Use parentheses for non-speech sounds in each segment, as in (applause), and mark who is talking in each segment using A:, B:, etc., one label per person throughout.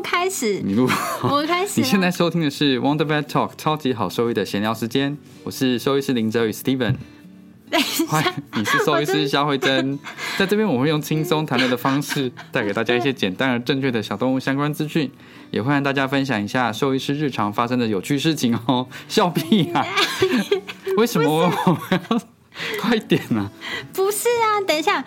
A: 不开始？
B: 你录，
A: 我开始。
B: 你现在收听的是 Wonder Vet Talk 超级好兽医的闲聊时间，我是兽医师林哲宇 Steven。
A: 欢迎，
B: 你是兽医师肖慧珍，(laughs) 在这边我会用轻松谈论的方式，(laughs) 带给大家一些简单而正确的小动物相关资讯，也会和大家分享一下兽医师日常发生的有趣事情哦。(laughs) 笑屁啊！为什么我们要快点呢？
A: 不是啊，等一下，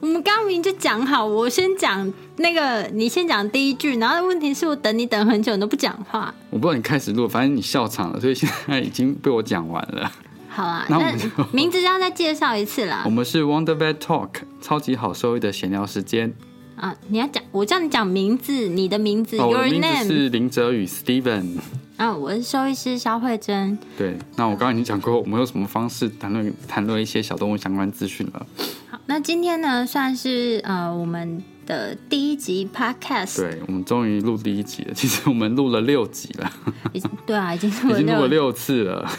A: 我们刚明就讲好，我先讲那个，你先讲第一句，然后问题是我等你等很久，你都不讲话。
B: 我不知道你开始录，反正你笑场了，所以现在已经被我讲完了。(laughs)
A: 好啊，那名字要再介绍一次啦。
B: 我们是 Wonder Vet Talk 超级好收益的闲聊时间
A: 啊！你要讲，我叫你讲名字，你的名字
B: ，Your name 是林哲宇 Steven。
A: 啊，我是兽医师肖慧珍。
B: 对，那我刚刚已经讲过，我们有什么方式谈论谈论一些小动物相关资讯了。
A: 好，那今天呢，算是呃我们的第一集 Podcast。
B: 对，我们终于录第一集了。(laughs) 其实我们录了六集了。
A: 已经对啊，(laughs) 已经
B: 已经录了六次了。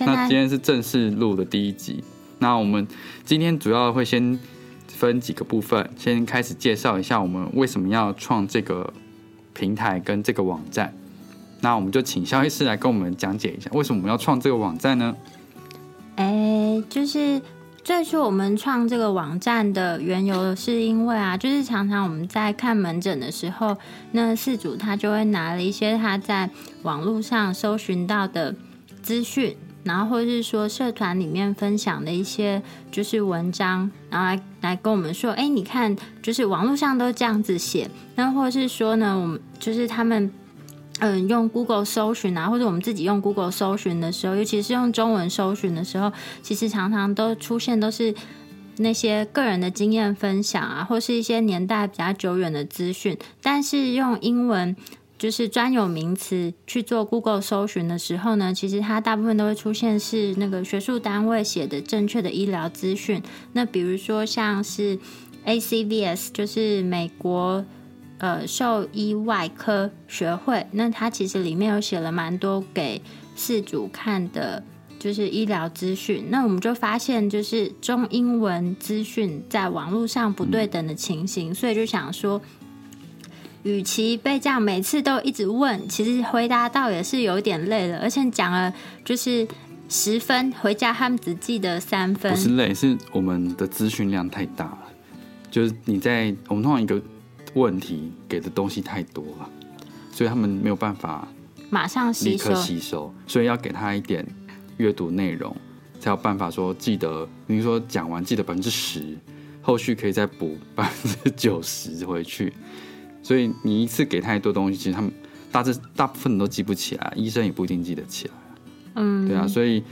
B: 那今天是正式录的第一集。那我们今天主要会先分几个部分，先开始介绍一下我们为什么要创这个平台跟这个网站。那我们就请肖医师来跟我们讲解一下，为什么我们要创这个网站呢？
A: 哎，就是最初我们创这个网站的缘由，是因为啊，就是常常我们在看门诊的时候，那事主他就会拿了一些他在网络上搜寻到的资讯。然后或者是说社团里面分享的一些就是文章，然后来来跟我们说，哎，你看，就是网络上都这样子写。那或者是说呢，我们就是他们嗯用 Google 搜寻啊，或者我们自己用 Google 搜寻的时候，尤其是用中文搜寻的时候，其实常常都出现都是那些个人的经验分享啊，或是一些年代比较久远的资讯，但是用英文。就是专有名词去做 Google 搜寻的时候呢，其实它大部分都会出现是那个学术单位写的正确的医疗资讯。那比如说像是 ACVS，就是美国呃兽医外科学会，那它其实里面有写了蛮多给饲主看的，就是医疗资讯。那我们就发现，就是中英文资讯在网络上不对等的情形，所以就想说。与其被这样每次都一直问，其实回答到也是有点累了，而且讲了就是十分，回家他们只记得三分。
B: 不是累，是我们的资讯量太大了。就是你在我们通常一个问题给的东西太多了，所以他们没有办法
A: 马上
B: 立刻吸收，所以要给他一点阅读内容，才有办法说记得。你说讲完记得百分之十，后续可以再补百分之九十回去。所以你一次给太多东西，其实他们大致大部分都记不起来，医生也不一定记得起来。
A: 嗯，
B: 对啊，所以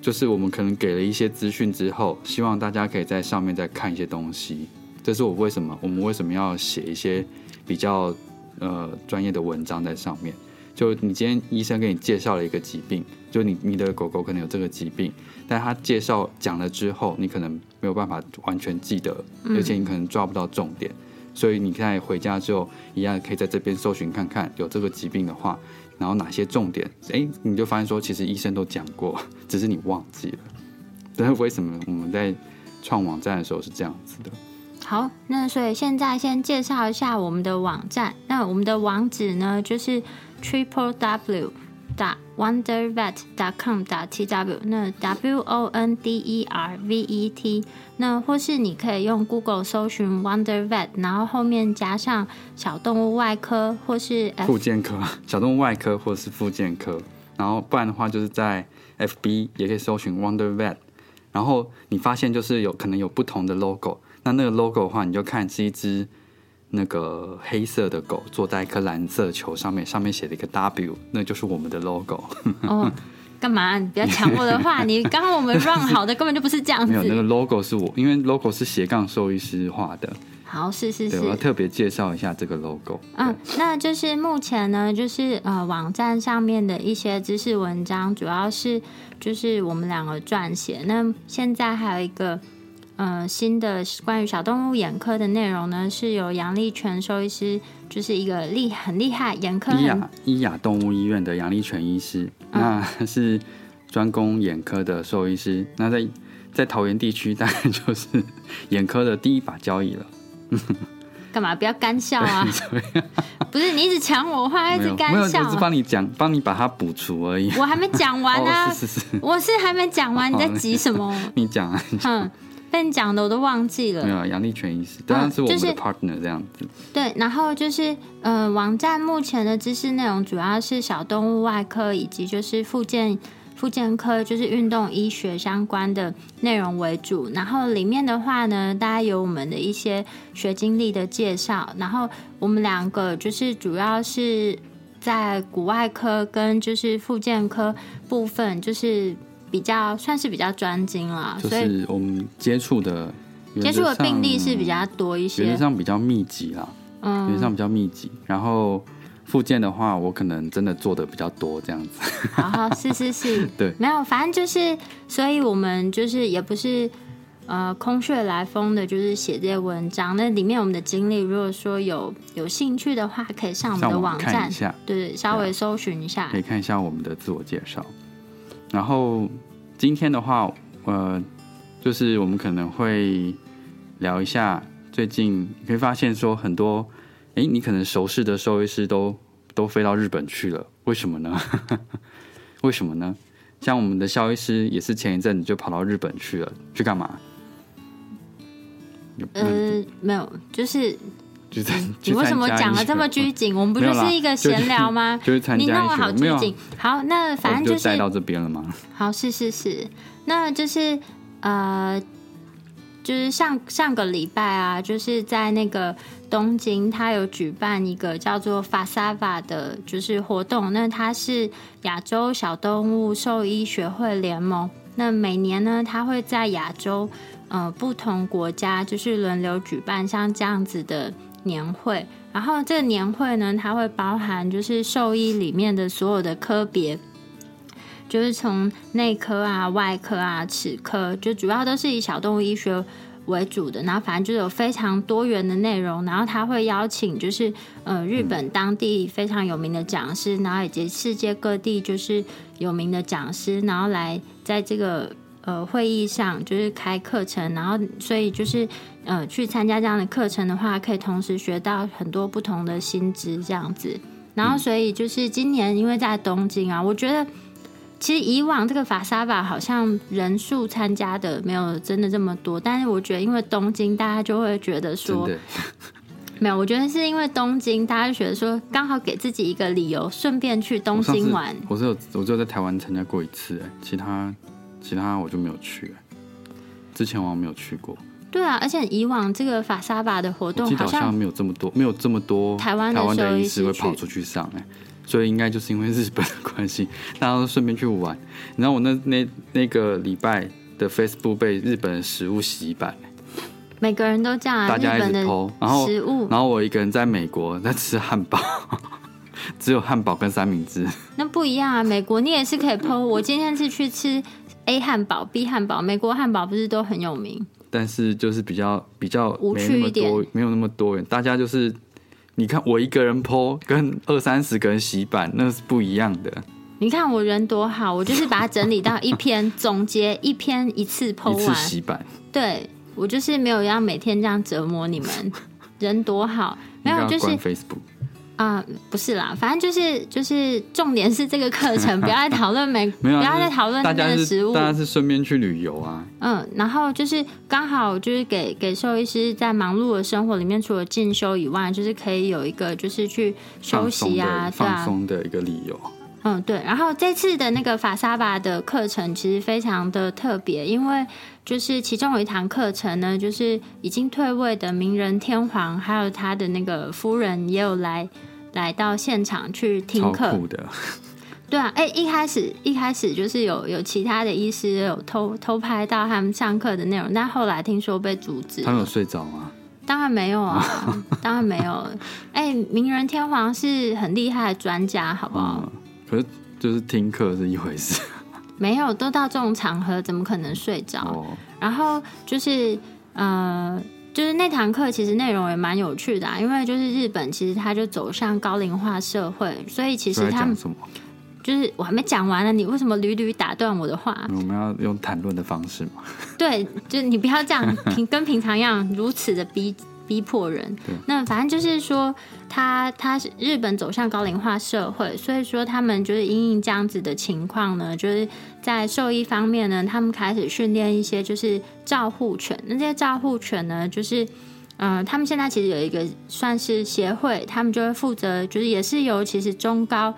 B: 就是我们可能给了一些资讯之后，希望大家可以在上面再看一些东西。这是我为什么我们为什么要写一些比较呃专业的文章在上面。就你今天医生给你介绍了一个疾病，就你你的狗狗可能有这个疾病，但他介绍讲了之后，你可能没有办法完全记得，而且你可能抓不到重点。所以你在回家之后，一样可以在这边搜寻看看有这个疾病的话，然后哪些重点，哎，你就发现说其实医生都讲过，只是你忘记了。(laughs) 但是为什么我们在创网站的时候是这样子的？
A: 好，那所以现在先介绍一下我们的网站。那我们的网址呢，就是 triple w。打 wondervet.com 打 tw 那 w o n d e r v e t 那或是你可以用 Google 搜寻 wondervet，然后后面加上小动物外科或是
B: 附件科，小动物外科或者是附件科，然后不然的话就是在 FB 也可以搜寻 wondervet，然后你发现就是有可能有不同的 logo，那那个 logo 的话你就看是一只。那个黑色的狗坐在一颗蓝色球上面，上面写了一个 W，那就是我们的 logo。(laughs)
A: 哦，干嘛？你不要抢我的话。你刚刚我们 run 好的根本就不是这样子。
B: 没有那个 logo 是我，因为 logo 是斜杠兽医师画的，
A: 好，是是是，
B: 我要特别介绍一下这个 logo。
A: 嗯，那就是目前呢，就是呃，网站上面的一些知识文章，主要是就是我们两个撰写。那现在还有一个呃新的关于小动物眼科的内容呢，是由杨立全兽医师，就是一个厉很厉害眼科很
B: 伊雅伊雅动物医院的杨立全医师，那是专攻眼科的兽医师。那在在桃园地区，大概就是眼科的第一把交椅了。
A: 干嘛？不要干笑啊！(laughs) 不是你一直抢我话，一直干笑
B: 我是
A: 啊。
B: 帮你讲，帮你把它补除而已。
A: 我还没讲完啊！(laughs)
B: 哦，是是是，
A: 我是还没讲完，你在急什么？(laughs)
B: 你讲啊，
A: 嗯，被你讲的我都忘记了
B: 没。有啊杨立全医师，当然是我们的
A: 就是
B: partner 这样子。
A: 对，然后就是呃，网站目前的知识内容主要是小动物外科以及就是附件附健科，就是运动医学相关的内容为主。然后里面的话呢，大家有我们的一些学经历的介绍，然后我们两个就是主要是在骨外科跟就是附健科部分，就是比较算是比较专精啦，
B: 就
A: 所以
B: 是我们接触的
A: 接触的病例是比较多一
B: 原则
A: 些。
B: 上比较密集啦，原则
A: 嗯，
B: 上比较密集。然后附件的话，我可能真的做的比较多这样子。
A: 好好，是是是，(laughs)
B: 对
A: 没有，反正就是，所以我们就是也不是呃空穴来风的，就是写这些文章。那里面我们的经历，如果说有有兴趣的话，可以上我们的
B: 上网
A: 网站对，稍微搜寻一下
B: 可。以看一下我们的自我介绍。然后今天的话，呃，就是我们可能会聊一下最近，你可以发现说很多，诶，你可能熟识的兽医师都都飞到日本去了，为什么呢？(laughs) 为什么呢？像我们的肖医师也是前一阵子就跑到日本去了，去干嘛？
A: 呃，没有，就是
B: 就在
A: 你为什么讲的这么拘谨？我们不就是一个闲聊吗？(laughs)
B: 就是参
A: 好拘谨。(laughs) 好，那反正就是
B: 带到这边了吗？
A: 好，是是是，那就是呃，就是上上个礼拜啊，就是在那个东京，它有举办一个叫做 Fasava 的，就是活动。那它是亚洲小动物兽医学会联盟。那每年呢，它会在亚洲呃不同国家就是轮流举办像这样子的年会。然后这个年会呢，它会包含就是兽医里面的所有的科别，就是从内科啊、外科啊、齿科，就主要都是以小动物医学为主的。然后反正就有非常多元的内容，然后他会邀请就是呃日本当地非常有名的讲师，然后以及世界各地就是有名的讲师，然后来在这个呃会议上就是开课程，然后所以就是呃去参加这样的课程的话，可以同时学到很多不同的新知这样子。然后所以就是今年因为在东京啊，我觉得。其实以往这个法沙法好像人数参加的没有真的这么多，但是我觉得因为东京，大家就会觉得
B: 真
A: 说
B: 的，(laughs)
A: 没有，我觉得是因为东京，大家就觉得说刚好给自己一个理由，顺便去东京玩。
B: 我只有我只有在台湾参加过一次，哎，其他其他我就没有去，哎之前我好像没有去过，
A: 对啊，而且以往这个法沙巴的活
B: 我
A: 动好
B: 像
A: 像
B: 没有这么多，没有这么多
A: 台湾的
B: 台湾的
A: 兽医师
B: 会跑出去上，哎，所以应该就是因为日本的关系，大家都顺便去玩。然后我那那那个礼拜的 Facebook 被日本的食物洗版，
A: 每个人都这样啊，
B: 大家一直
A: 日本的
B: PO，然后
A: 食物
B: 然后我一个人在美国在吃汉堡，(laughs) 只有汉堡跟三明治。
A: 那不一样啊。美国你也是可以 PO，我今天是去吃 A 汉堡、B 汉堡，美国汉堡不是都很有名？
B: 但是就是比较比较
A: 无趣一点
B: 多，没有那么多人。大家就是你看我一个人 PO 跟二三十个人洗版，那是不一样的。
A: 你看我人多好，我就是把它整理到一篇总结，一篇一次剖完
B: 一次
A: 完。
B: 洗版，
A: 对我就是没有要每天这样折磨你们，人多好。(laughs) 没有，就是啊、不是啦，反正就是就是重点是这个课程，(laughs) 不要再讨论
B: 没有啊，
A: 要再讨论那
B: 大家是
A: 边的食物
B: 大。家是顺便去旅游啊，
A: 嗯，然后就是刚好就是给给兽医师在忙碌的生活里面，除了进修以外，就是可以有一个就是去休息啊，
B: 的放松的一个理由。
A: 嗯，对。然后这次的那个法沙巴的课程其实非常的特别，因为就是其中有一堂课程呢，就是已经退位的名人天皇，还有他的那个夫人也有来来到现场去听
B: 超
A: 课。
B: 的，
A: 对啊，哎，一开始一开始就是有有其他的医师有偷偷拍到他们上课的内容，但后来听说被阻止了。
B: 他们有睡着吗？(laughs)
A: 当然没有啊，当然没有。哎、名人天皇是很厉害的专家，好不好？
B: 嗯，可是就是听课是一回事 (laughs)
A: 没有，都到这种场合，怎么可能睡着？
B: 哦。
A: 然后就是呃，就是那堂课其实内容也蛮有趣的、啊，因为就是日本其实它就走向高龄化社会，所以其实他们？就是我还没讲完呢，你为什么屡屡打断我的话？
B: 我们要用谈论的方式嘛？(laughs)
A: 对，就你不要这样平跟平常一样如此的逼逼迫人。那反正就是说，他他是日本走向高龄化社会，所以说他们就是因应这样子的情况呢，就是在兽医方面呢，他们开始训练一些就是照护犬。那这些照护犬呢，就是。嗯，他们现在其实有一个算是协会，他们就会负责，就是也是由其实中高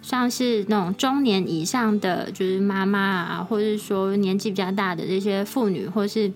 A: 像是那种中年以上的，就是妈妈啊，或者是说年纪比较大的这些妇女，或是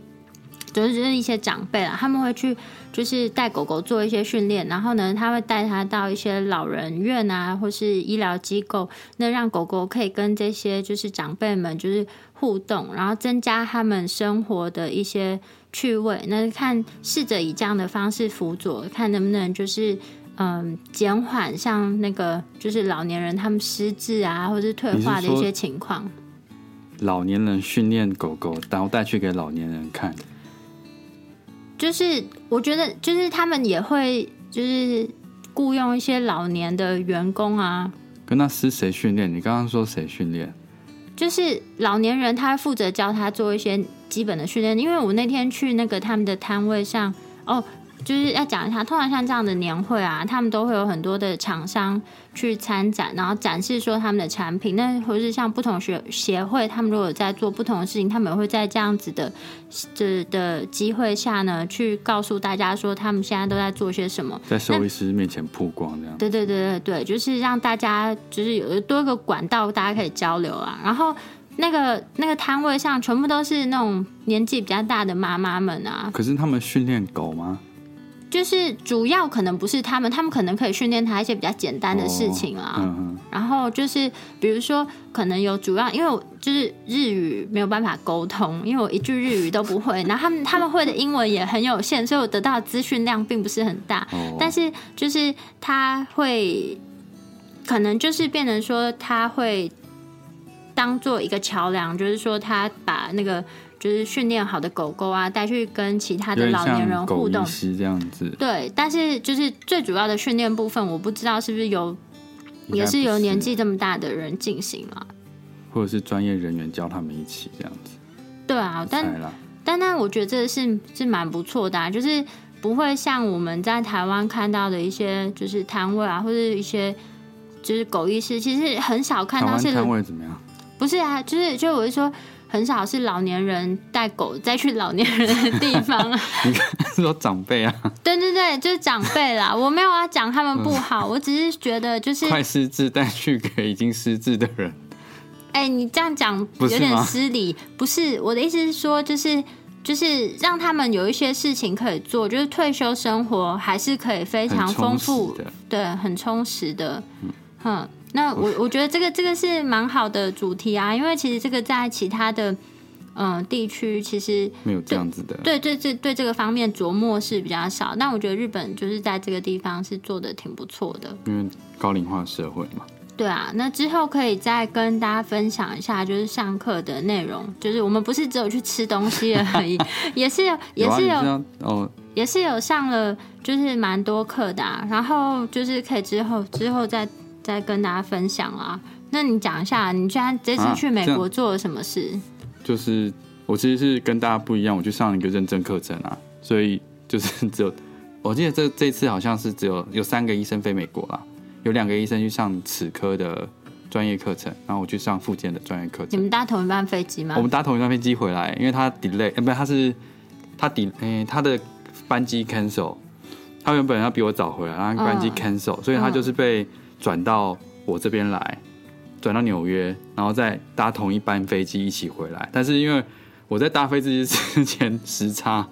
A: 就是就是一些长辈啦，他们会去就是带狗狗做一些训练，然后呢，他会带它到一些老人院啊，或是医疗机构，那让狗狗可以跟这些就是长辈们就是互动，然后增加他们生活的一些趣味。那看试着以这样的方式辅佐，看能不能就是。嗯，减缓像那个就是老年人他们失智啊，或是退化的一些情况。
B: 老年人训练狗狗，然后带去给老年人看。
A: 就是我觉得，就是他们也会就是雇佣一些老年的员工啊，
B: 跟那是谁训练？你刚刚说谁训练？
A: 就是老年人他负责教他做一些基本的训练。因为我那天去那个他们的摊位上，哦。就是要讲一下，通常像这样的年会啊，他们都会有很多的厂商去参展，然后展示说他们的产品。那或是像不同学协会，他们如果在做不同的事情，他们也会在这样子的这的机会下呢，去告诉大家说他们现在都在做些什么。
B: 在兽医师面前曝光这样。
A: 对对对对对，就是让大家就是有多个管道，大家可以交流啊。然后那个那个摊位上全部都是那种年纪比较大的妈妈们啊，
B: 可是他们训练狗吗？
A: 就是主要可能不是他们，他们可能可以训练他一些比较简单的事情啦。
B: 嗯嗯，
A: 然后就是比如说，可能有主要，因为我就是日语没有办法沟通，因为我一句日语都不会。(laughs) 然后他们他们会的英文也很有限，所以我得到的资讯量并不是很大。
B: 哦，
A: 但是就是他会，可能就是变成说他会当做一个桥梁，就是说他把那个就是训练好的狗狗啊带去跟其他的老年人互动
B: 医。师这样子，
A: 对，但是就是最主要的训练部分，我不知道是不是由也是由年纪这么大的人进行了。
B: 或者是专业人员教他们一起这样子。
A: 对啊，但，但但我觉得这是是蛮不错的、啊，就是不会像我们在台湾看到的一些就是摊位啊，或者一些就是狗医师，其实很少看到是
B: 台湾摊位怎么样？
A: 不是啊？就是就我是说。很少是老年人带狗 (laughs) 再去老年人的地方啊，(laughs)
B: 是说长辈啊，(laughs)
A: 对对对，就是长辈啦。我没有要讲他们不好，我只是觉得就是，
B: 快失智带去给已经失智的人，
A: 哎、你这样讲有点失礼。不是我的意思是说，就是就是让他们有一些事情可以做，就是退休生活还是可以非常丰富
B: 的。
A: 对，很充实的。嗯，那我我觉得这个这个是蛮好的主题啊，因为其实这个在其他的嗯地区其实
B: 没有这样子的。
A: 对对对对这个方面琢磨是比较少，但我觉得日本就是在这个地方是做的挺不错的。
B: 因为高龄化社会嘛，
A: 对啊，那之后可以再跟大家分享一下，就是上课的内容，就是我们不是只有去吃东西而已，(laughs) 也是有也
B: 啊，
A: 是有
B: 哦，
A: 也是有上了，就是蛮多课的、啊，然后就是可以之后之后再再跟大家分享啊。那你讲一下，你居然这次
B: 啊
A: 去美国做了什么事？
B: 就是我其实是跟大家不一样，我去上了一个认证课程啊，所以就是 (laughs) 只有我记得这这次好像是只有有三个医生飞美国啦，有两个医生去上齿科的专业课程，然后我去上附件的专业课程。
A: 你们搭同一班飞机吗
B: 我？们搭同一班飞机回来，因为他 delay，呃，不是，他是他 delay，、他的班机 cancel，他原本要比我早回来，然后班机
A: 嗯
B: cancel，、所以他就是被转到我这边来，转到纽约，然后再搭同一班飞机一起回来。但是因为我在搭飞机之前时差，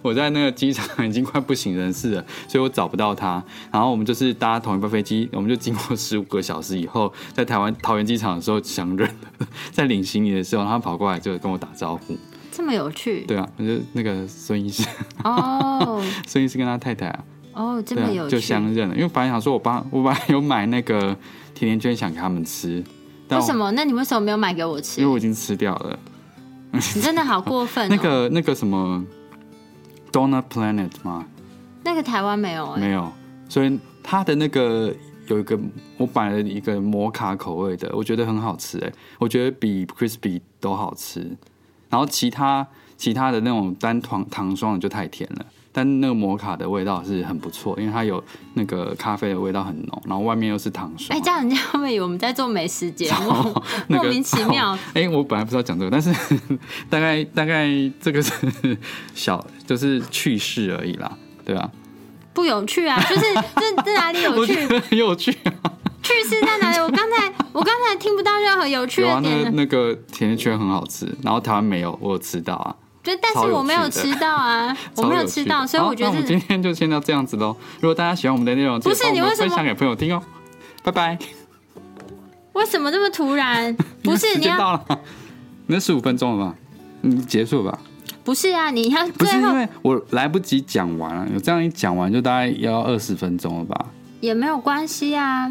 B: 我在那个机场已经快不省人事了，所以我找不到他。然后我们就是搭同一班飞机，我们就经过十五个小时以后，在台湾桃园机场的时候相认了，(laughs) 在领行李的时候，他跑过来就跟我打招呼。
A: 这么有趣
B: 对啊，就那个孙医师，
A: 哦 (laughs)
B: 孙医师跟他太太啊，
A: 哦，这么有趣，
B: 就相认了。因为本来想说我帮我本来 (laughs) 有买那个甜甜圈想给他们吃，但
A: 为什么？那你为什么没有买给我吃
B: 因为？我已经吃掉了。
A: 你真的好过分、(laughs) 哦。
B: 那个那个什么 Donut Planet 吗？
A: 那个台湾没有哎、
B: 没有，所以它的那个有一个我买了一个摩卡口味的，我觉得很好吃哎，我觉得比 crispy 都好吃。然后其他其他的那种单糖糖霜的就太甜了，但那个摩卡的味道是很不错，因为它有那个咖啡的味道很浓，然后外面又是糖霜。
A: 哎、这样人家会不会以为我们在做美食节目？(laughs)
B: 那个
A: 莫名其妙。
B: 哎、我本来不知道讲这个，但是 (laughs) 大概大概这个是小就是趣事而已啦，对吧、
A: 不有趣啊，就是这这哪里有趣？(laughs)
B: 很有趣啊。
A: 趣事在哪里？(laughs) 我刚才我刚才听不到任何有趣的点呢。
B: 个那个甜甜圈很好吃，然后台湾没有，我有吃到啊，
A: 就但是我没有吃到啊，(laughs) 我没有吃到，所以我觉
B: 得我们今天就先到这样子喽。如果大家喜欢我们的内容，
A: 不是你为什么
B: 分享给朋友听哦。拜拜，
A: 为什么这么突然？(laughs) 不是你要
B: 了，那十五分钟了吧？你结束吧。
A: 不是啊？你要
B: 不是
A: 最后
B: 因为我来不及讲完了，有这样一讲完就大概要二十分钟了吧？
A: 也没有关系啊。